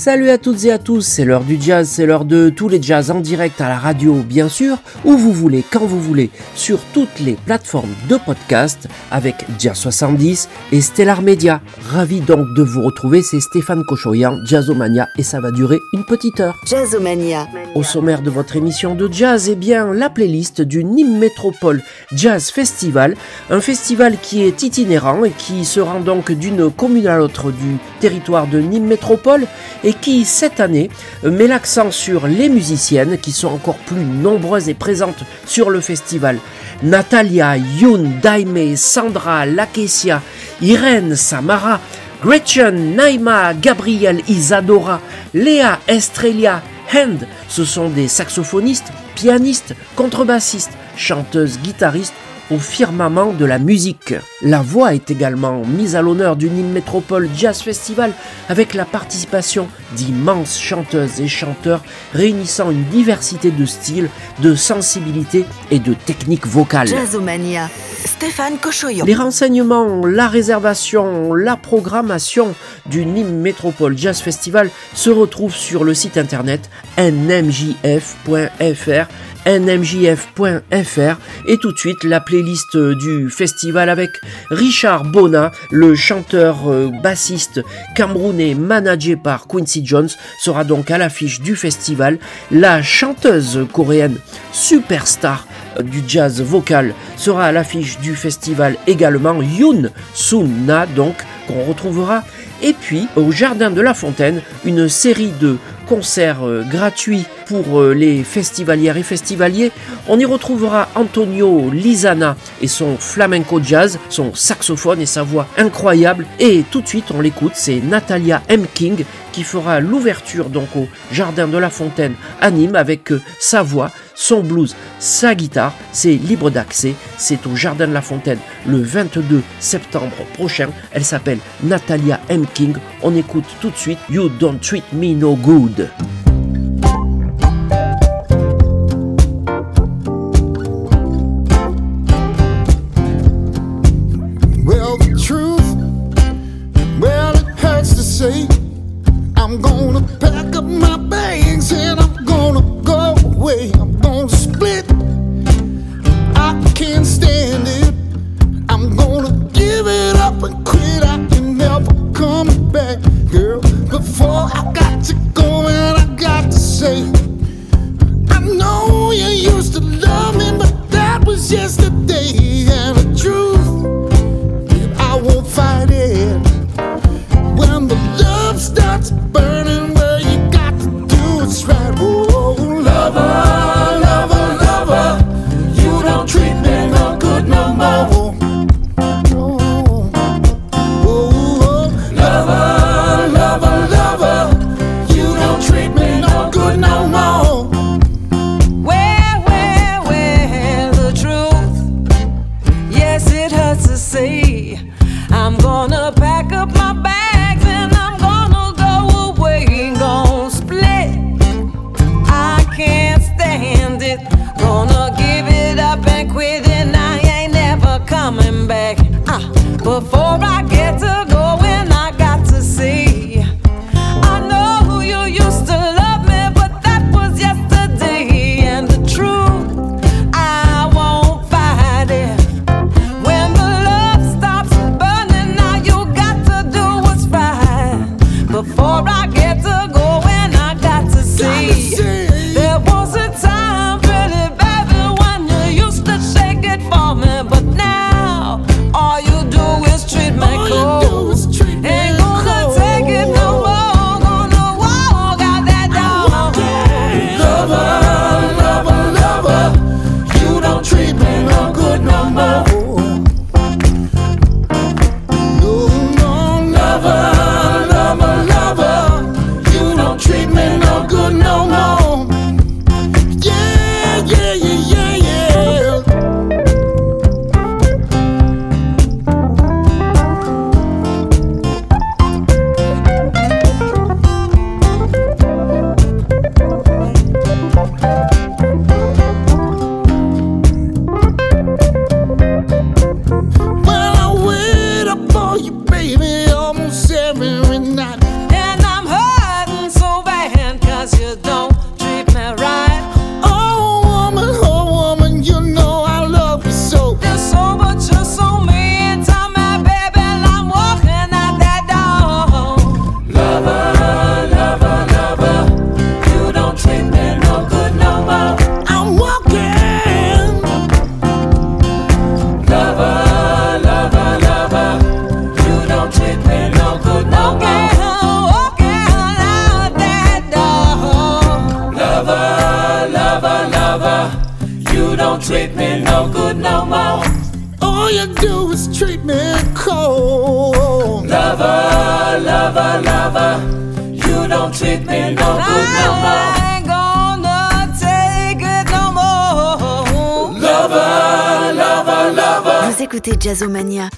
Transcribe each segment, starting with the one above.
Salut à toutes et à tous, c'est l'heure du jazz, c'est l'heure de tous les jazz en direct à la radio bien sûr, où vous voulez, quand vous voulez, sur toutes les plateformes de podcast avec Jazz 70 et Stellar Media. Ravi donc de vous retrouver, c'est Stéphane Cochoyan, Jazzomania et ça va durer une petite heure. Jazzomania. Au sommaire de votre émission de jazz, eh bien la playlist du Nîmes Métropole Jazz Festival, un festival qui est itinérant et qui se rend donc d'une commune à l'autre du territoire de Nîmes Métropole et et qui, cette année, met l'accent sur les musiciennes qui sont encore plus nombreuses et présentes sur le festival. Natalia, Yoon, Daime, Sandra, Lakesia, Irène, Samara, Gretchen, Naima, Gabriel, Isadora, Léa, Estrelia, Hand, ce sont des saxophonistes, pianistes, contrebassistes, chanteuses, guitaristes au firmament de la musique. La voix est également mise à l'honneur du Nîmes Métropole Jazz Festival avec la participation d'immenses chanteuses et chanteurs réunissant une diversité de styles, de sensibilités et de techniques vocales. Jazzomania. Stéphane Cochoyon. Les renseignements, la réservation, la programmation du Nîmes Métropole Jazz Festival se retrouvent sur le site internet nmjf.fr nmjf.fr et tout de suite la playlist du festival avec Richard Bona, le chanteur euh, bassiste camerounais managé par Quincy Jones, sera donc à l'affiche du festival. La chanteuse coréenne superstar euh, du jazz vocal sera à l'affiche du festival également Yoon Sun-na donc retrouvera et puis au Jardin de la Fontaine une série de concerts euh, gratuits pour euh, les festivalières et festivaliers. On y retrouvera Antonio Lizana et son flamenco jazz, son saxophone et sa voix incroyable. Et tout de suite, on l'écoute, c'est Natalia M. King qui fera l'ouverture donc au Jardin de la Fontaine à Nîmes avec euh, sa voix, son blues, sa guitare. C'est libre d'accès. C'est au Jardin de la Fontaine le 22 septembre prochain. Elle s'appelle Natalia M. King. On écoute tout de suite You Don't Treat Me No Good. Écoutez Jazzomania.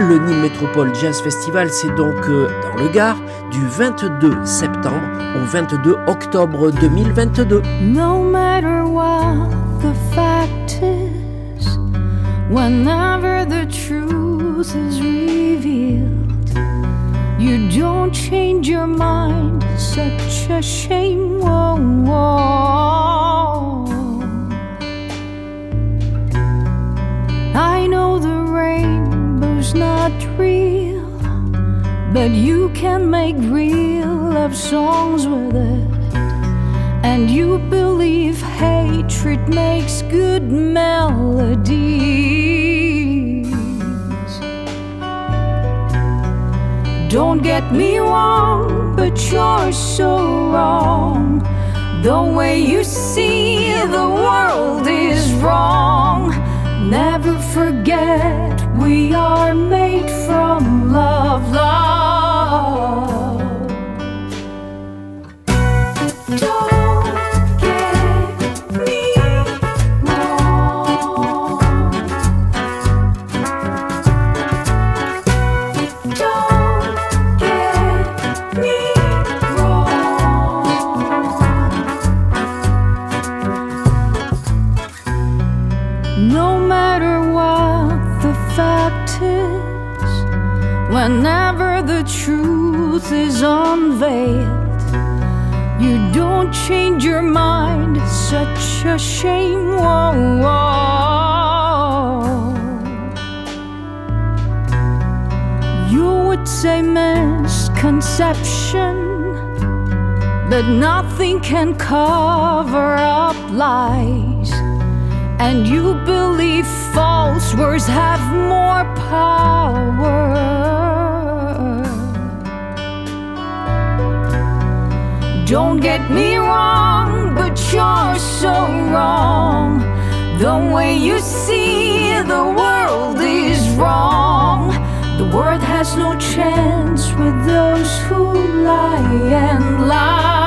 Le Nîmes Métropole Jazz Festival, c'est donc euh, dans le Gard du 22 septembre au 22 octobre 2022. No matter what the fact is, whenever the truth is revealed, you don't change your mind, such a shame. I know the rain. not real, but you can make real love songs with it. And you believe hatred makes good melodies. Don't get me wrong, but you're so wrong. The way you see the world is wrong. Never forget we are made from love, love. Don't get me wrong. Don't get me wrong. No matter what fact is, whenever the truth is unveiled, you don't change your mind. Such a shame. Whoa, whoa. You would say misconception, but nothing can cover up lies. And you believe false words have more power. Don't get me wrong, but you're so wrong. The way you see the world is wrong. The world has no chance with those who lie and lie.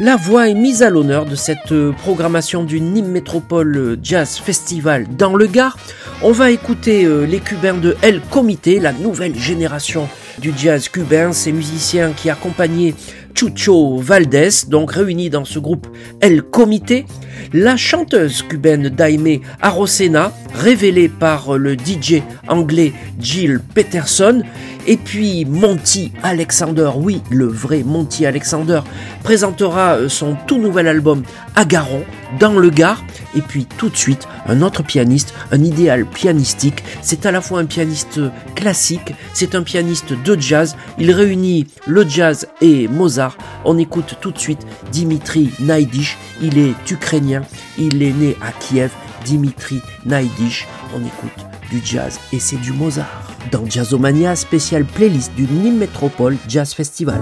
La voix est mise à l'honneur de cette programmation du Nîmes Métropole Jazz Festival dans le Gard. On va écouter euh, les Cubains de El Comité, la nouvelle génération du jazz cubain, ces musiciens qui accompagnaient Chucho Valdés, donc réunis dans ce groupe El Comité, la chanteuse cubaine Daime Arosena, révélée par le DJ anglais Jill Peterson, et puis Monty Alexander, oui, le vrai Monty Alexander, présentera son tout nouvel album Agaron dans le Gard. Et puis tout de suite, un autre pianiste, un idéal pianistique. C'est à la fois un pianiste classique, c'est un pianiste de jazz. Il réunit le jazz et Mozart. On écoute tout de suite Dimitri Naidish. Il est ukrainien, il est né à Kiev. Dimitri Naidish. On écoute du jazz et c'est du Mozart dans Jazzomania, spécial playlist du Nîmes Métropole Jazz Festival.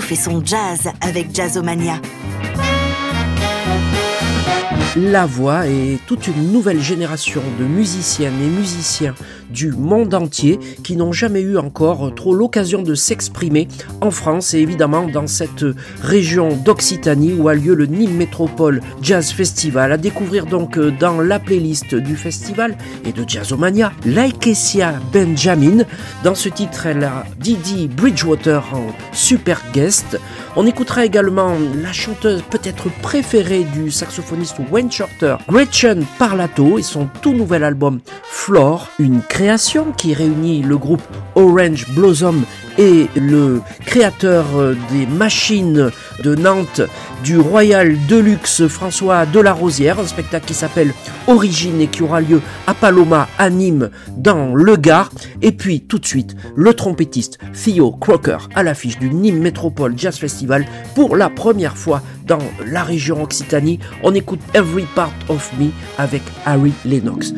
Fait son jazz avec Jazzomania. La Voix et toute une nouvelle génération de musiciennes et musiciens du monde entier qui n'ont jamais eu encore trop l'occasion de s'exprimer en France et évidemment dans cette région d'Occitanie où a lieu le Nîmes Métropole Jazz Festival. À découvrir donc dans la playlist du festival et de Jazzomania, Laikesia Benjamin. Dans ce titre, elle a Didi Bridgewater en super guest. On écoutera également la chanteuse peut-être préférée du saxophoniste Wayne Shorter, Gretchen Parlato et son tout nouvel album Floor, une création qui réunit le groupe Orange Blossom et le créateur euh, des machines de Nantes du Royal Deluxe François Delarosière, un spectacle qui s'appelle Origine et qui aura lieu à Paloma à Nîmes dans le Gard. Et puis tout de suite, le trompettiste Theo Crocker à l'affiche du Nîmes Métropole Jazz Festival pour la première fois dans la région Occitanie. On écoute Every Part of Me avec Harry Lennox.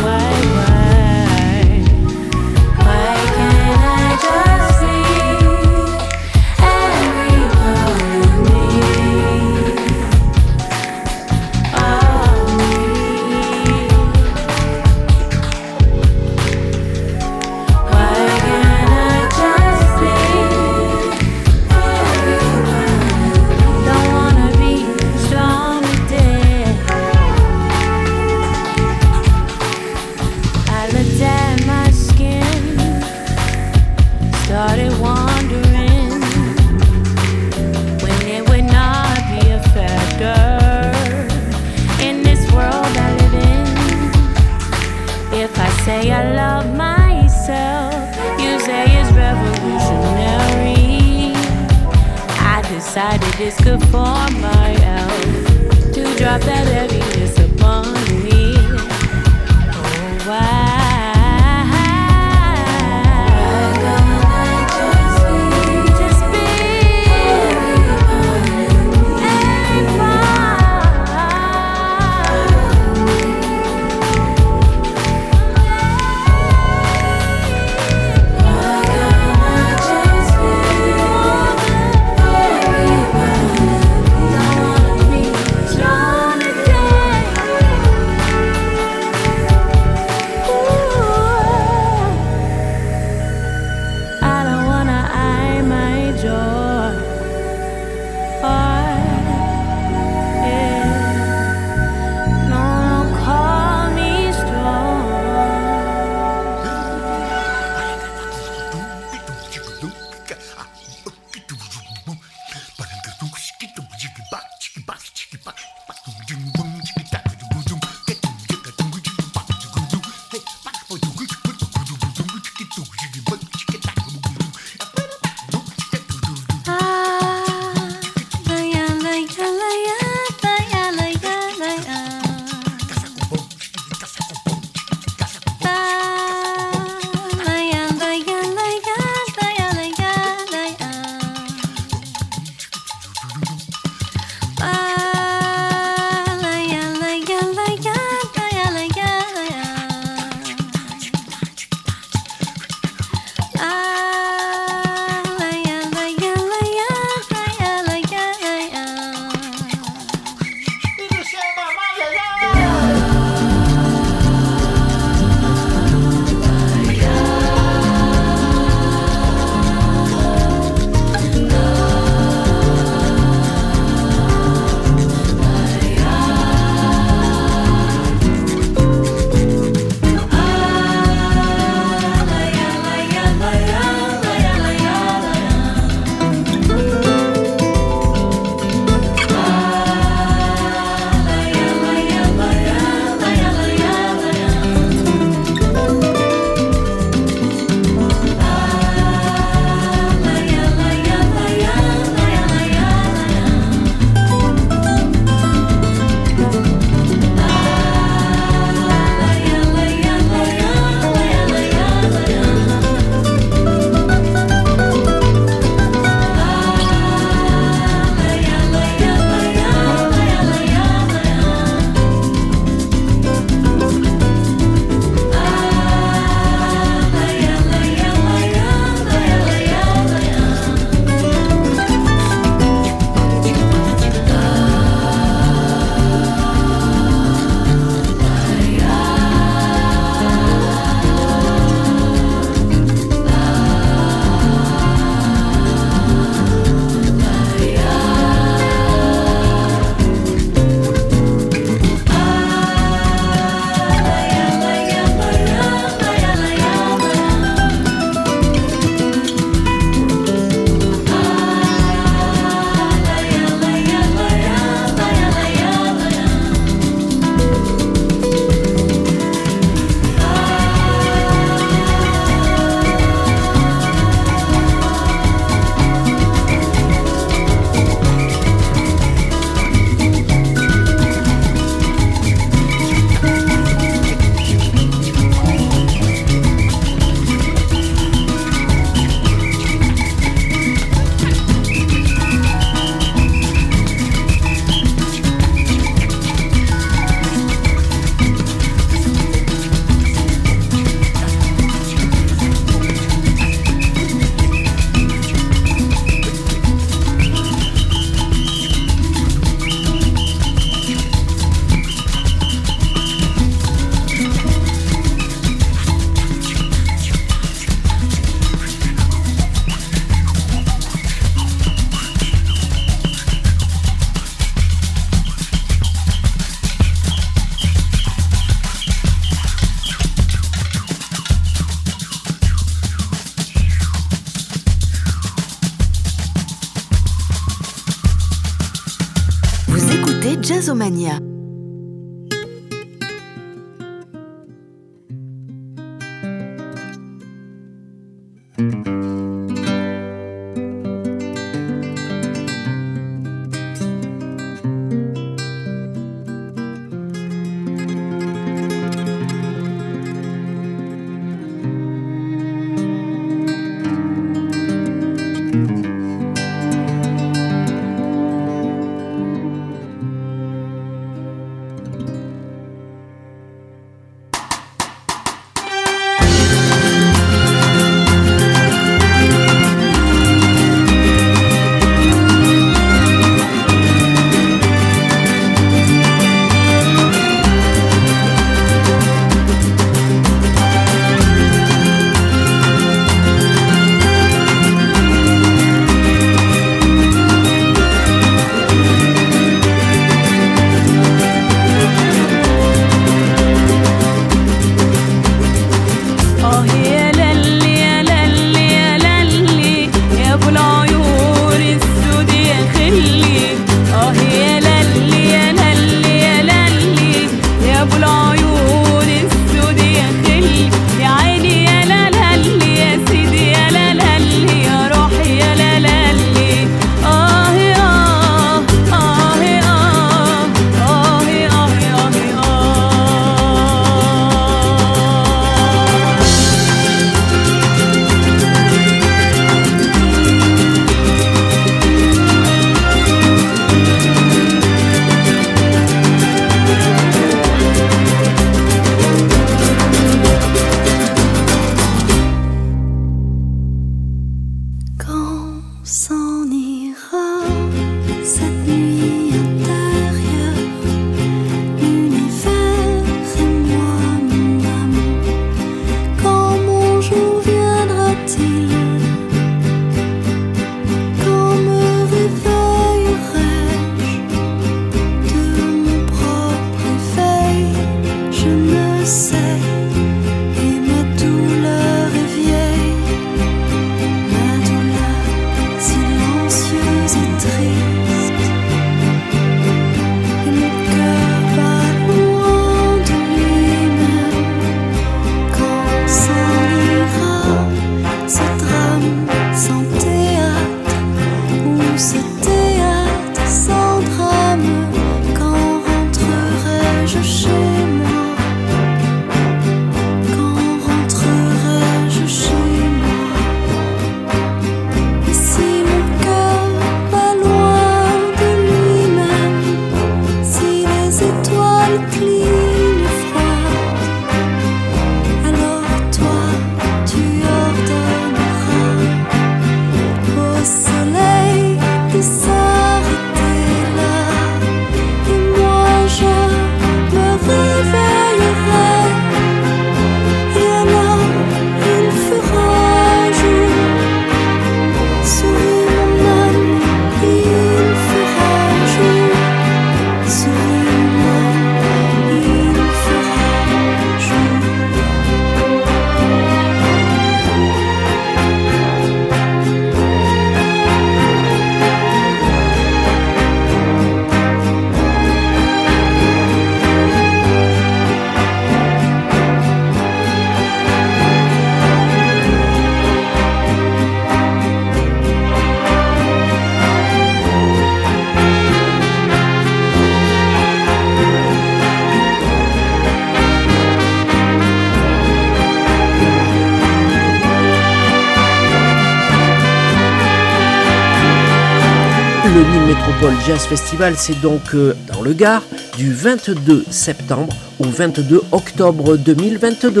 Jazz Festival, c'est donc euh, dans le Gard du 22 septembre au 22 octobre 2022.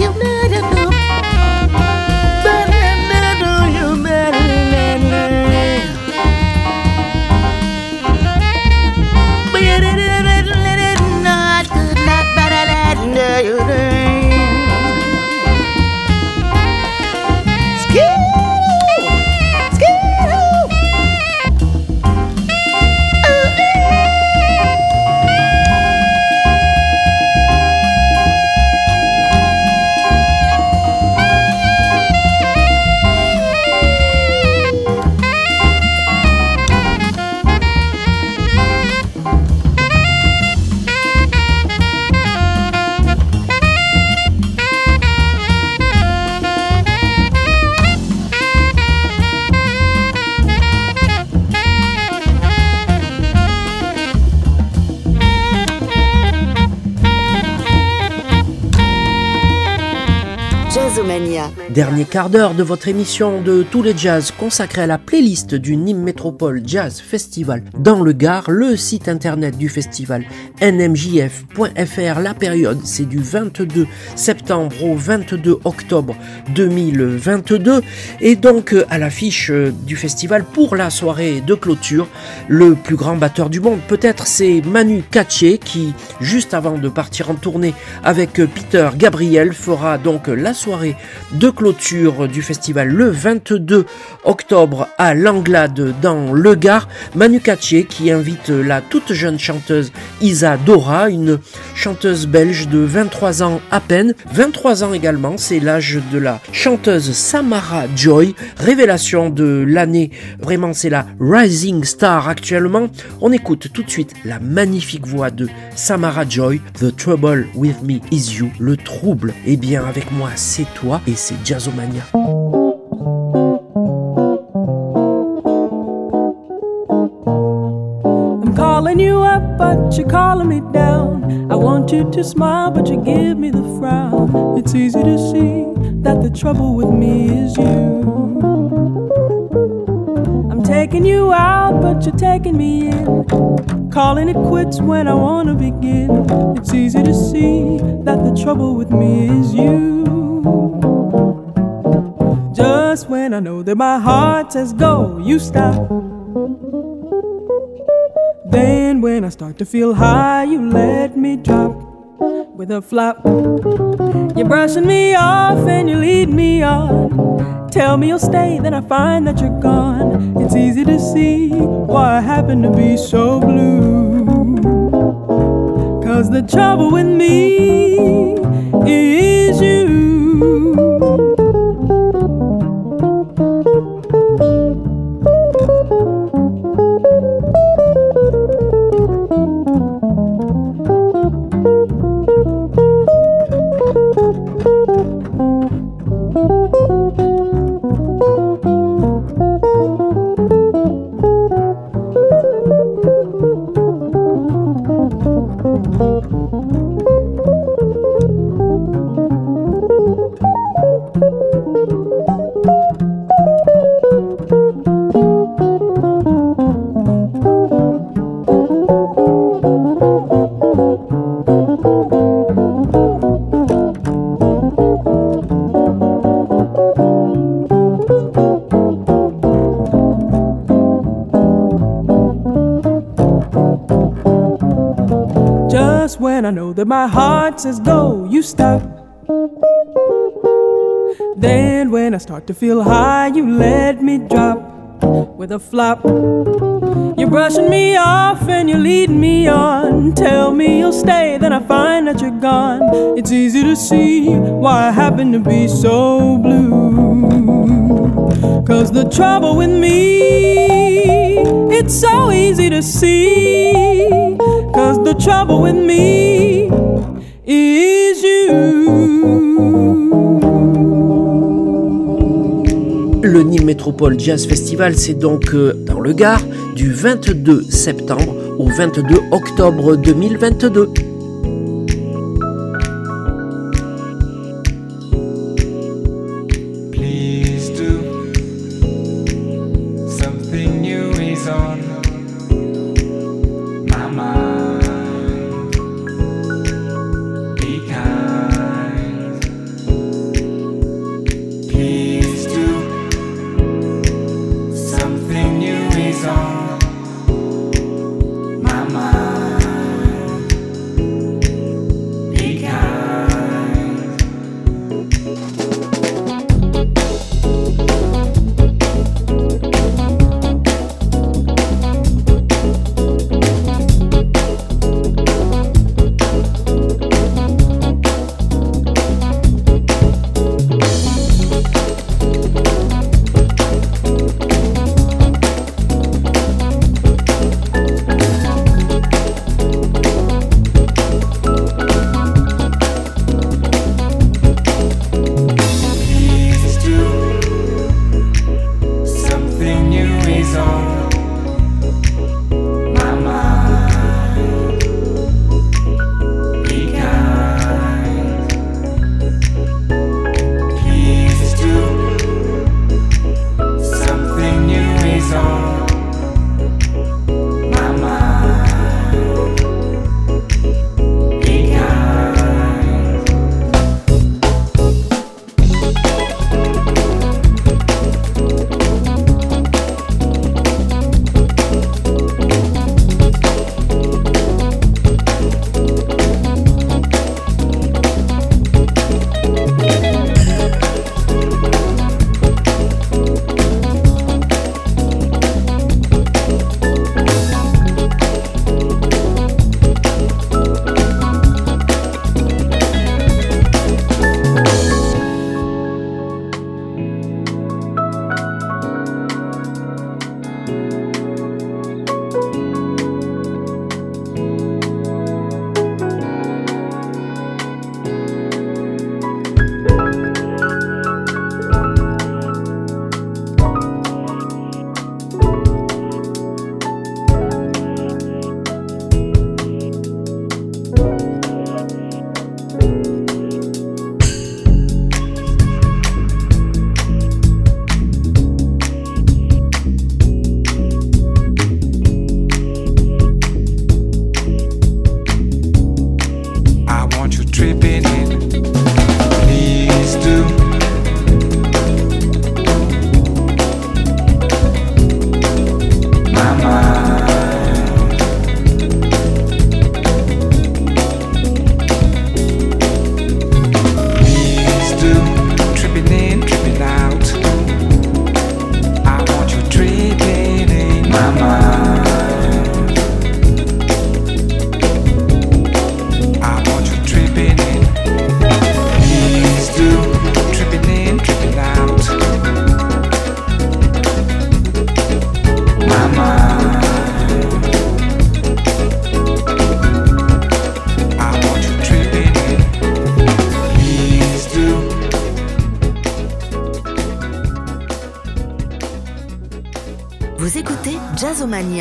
yêu nơi quart d'heure de votre émission de tous les jazz consacrée à la playlist du Nîmes Métropole Jazz Festival dans le Gard, le site internet du festival nmjf.fr. La période, c'est du 22 septembre au 22 octobre 2022. Et donc, euh, à l'affiche euh, du festival pour la soirée de clôture, le plus grand batteur du monde, peut-être c'est Manu Katché qui, juste avant de partir en tournée avec euh, Peter Gabriel, fera donc la soirée de clôture du festival le 22 octobre à Langlade dans le Gard. Manu Katché qui invite la toute jeune chanteuse Isa Dora, une chanteuse belge de 23 ans à peine. 23 ans également, c'est l'âge de la chanteuse Samara Joy, révélation de l'année. Vraiment, c'est la rising star actuellement. On écoute tout de suite la magnifique voix de Samara Joy, The Trouble with Me is You, le trouble. Eh bien, avec moi, c'est toi et c'est Jazzomania. I'm calling you up, but you're calling me down. I want you to smile, but you give me the frown. It's easy to see that the trouble with me is you. I'm taking you out, but you're taking me in. Calling it quits when I wanna begin. It's easy to see that the trouble with me is you. Just when I know that my heart says go, you stop. Then when I start to feel high, you let me drop with a flop. You're brushing me off and you lead me on. Tell me you'll stay, then I find that you're gone. It's easy to see why I happen to be so blue. Cause the trouble with me is you. That my heart says go, you stop. Then when I start to feel high, you let me drop with a flop. You're brushing me off and you're leading me on. Tell me you'll stay, then I find that you're gone. It's easy to see why I happen to be so blue. Cause the trouble with me, it's so easy to see. Cause the trouble with me is. Le Nîmes Métropole Jazz Festival, c'est donc euh, dans le Gard du 22 septembre au 22 octobre 2022. my mind.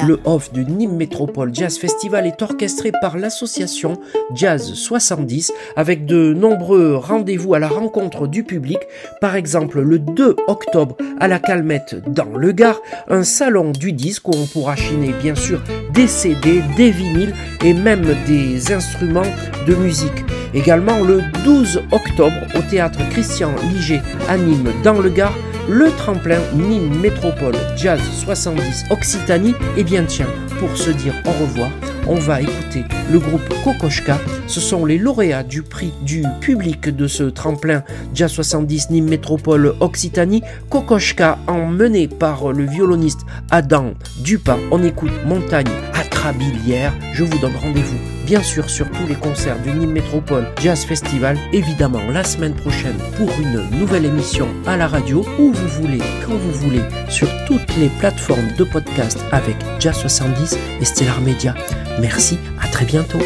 Le off du Nîmes Métropole Jazz Festival est orchestré par l'association Jazz 70 avec de nombreux rendez-vous à la rencontre du public. Par exemple, le 2 octobre à la Calmette dans le Gard, un salon du disque où on pourra chiner bien sûr des CD, des vinyles et même des instruments de musique. Également le 12 octobre au théâtre Christian Liger à Nîmes dans le Gard, le tremplin Nîmes Métropole Jazz 70 Occitanie. Et eh bien tiens, pour se dire au revoir, on va écouter le groupe Kokoschka. Ce sont les lauréats du prix du public de ce tremplin Jazz 70 Nîmes Métropole Occitanie. Kokoschka emmené par le violoniste Adam Dupin. On écoute Montagne Atrabilière. Je vous donne rendez-vous bien sûr sur tous les concerts du Nîmes Métropole Jazz Festival, évidemment la semaine prochaine pour une nouvelle émission à la radio, où vous voulez, quand vous voulez, sur toutes les plateformes de podcast avec Jazz 70 et Stellar Media. Merci, à très bientôt.